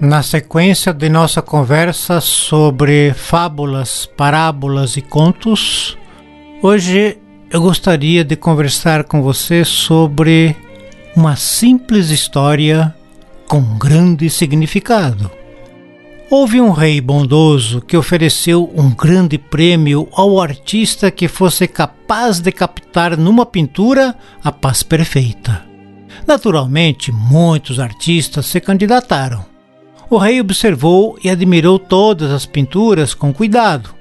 Na sequência de nossa conversa sobre fábulas, parábolas e contos, hoje eu gostaria de conversar com você sobre uma simples história com grande significado. Houve um rei bondoso que ofereceu um grande prêmio ao artista que fosse capaz de captar numa pintura a paz perfeita. Naturalmente, muitos artistas se candidataram o rei observou e admirou todas as pinturas com cuidado,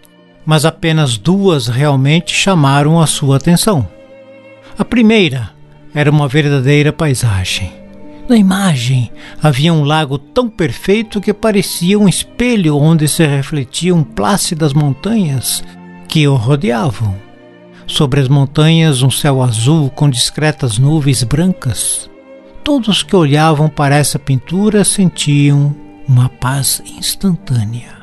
mas apenas duas realmente chamaram a sua atenção. A primeira era uma verdadeira paisagem. Na imagem havia um lago tão perfeito que parecia um espelho onde se refletiam plácidas montanhas que o rodeavam. Sobre as montanhas, um céu azul com discretas nuvens brancas. Todos que olhavam para essa pintura sentiam uma paz instantânea.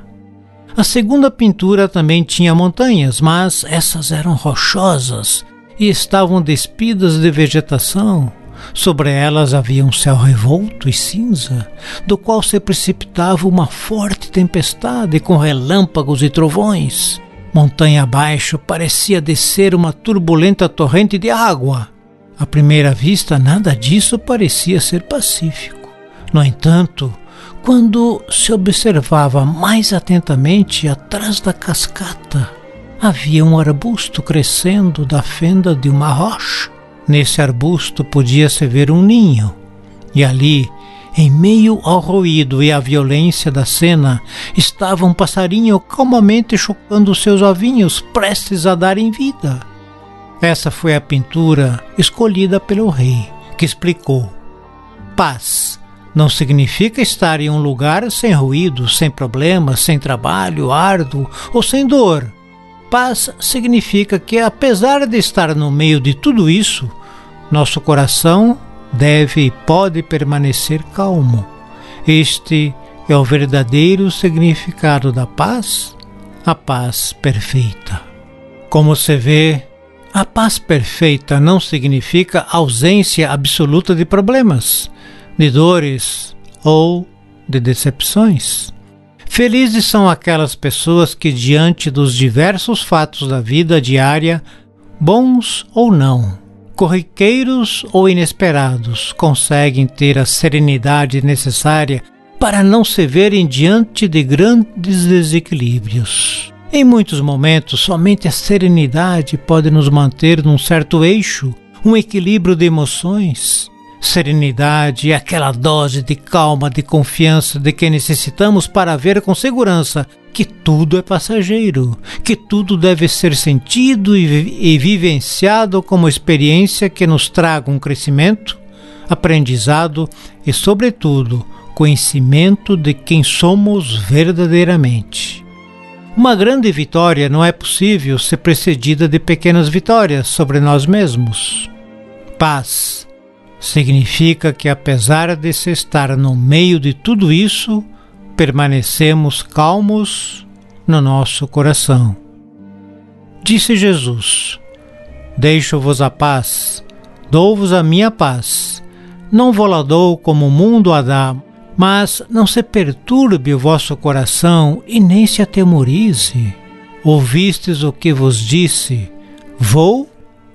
A segunda pintura também tinha montanhas, mas essas eram rochosas e estavam despidas de vegetação. Sobre elas havia um céu revolto e cinza, do qual se precipitava uma forte tempestade com relâmpagos e trovões. Montanha abaixo parecia descer uma turbulenta torrente de água. À primeira vista, nada disso parecia ser pacífico. No entanto, quando se observava mais atentamente atrás da cascata, havia um arbusto crescendo da fenda de uma rocha. Nesse arbusto podia-se ver um ninho, e ali, em meio ao ruído e à violência da cena, estava um passarinho calmamente chocando seus ovinhos, prestes a darem vida. Essa foi a pintura escolhida pelo rei, que explicou: Paz não significa estar em um lugar sem ruído, sem problemas, sem trabalho árduo ou sem dor. Paz significa que, apesar de estar no meio de tudo isso, nosso coração deve e pode permanecer calmo. Este é o verdadeiro significado da paz, a paz perfeita. Como se vê, a paz perfeita não significa ausência absoluta de problemas de dores ou de decepções. Felizes são aquelas pessoas que, diante dos diversos fatos da vida diária, bons ou não, corriqueiros ou inesperados, conseguem ter a serenidade necessária para não se verem diante de grandes desequilíbrios. Em muitos momentos, somente a serenidade pode nos manter num certo eixo, um equilíbrio de emoções serenidade e aquela dose de calma, de confiança de que necessitamos para ver com segurança que tudo é passageiro, que tudo deve ser sentido e, e vivenciado como experiência que nos traga um crescimento, aprendizado e, sobretudo, conhecimento de quem somos verdadeiramente. Uma grande vitória não é possível ser precedida de pequenas vitórias sobre nós mesmos. Paz, significa que, apesar de se estar no meio de tudo isso, permanecemos calmos no nosso coração. Disse Jesus: Deixo-vos a paz, dou-vos a minha paz. Não vou lá dou como o mundo a dá, mas não se perturbe o vosso coração e nem se atemorize. Ouvistes o que vos disse: Vou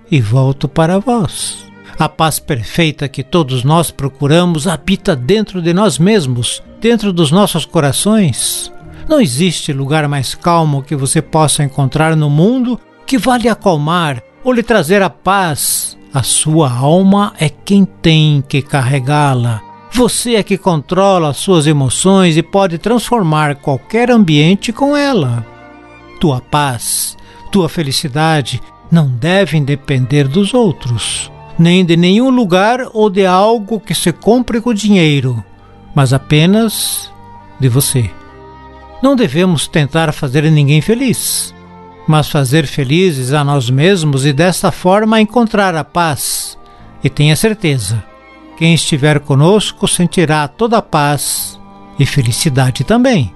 e volto para vós. A paz perfeita que todos nós procuramos habita dentro de nós mesmos, dentro dos nossos corações. Não existe lugar mais calmo que você possa encontrar no mundo que vale acalmar ou lhe trazer a paz. A sua alma é quem tem que carregá-la. Você é que controla as suas emoções e pode transformar qualquer ambiente com ela. Tua paz, tua felicidade não devem depender dos outros nem de nenhum lugar ou de algo que se compre com dinheiro, mas apenas de você. Não devemos tentar fazer ninguém feliz, mas fazer felizes a nós mesmos e desta forma encontrar a paz. E tenha certeza, quem estiver conosco sentirá toda a paz e felicidade também.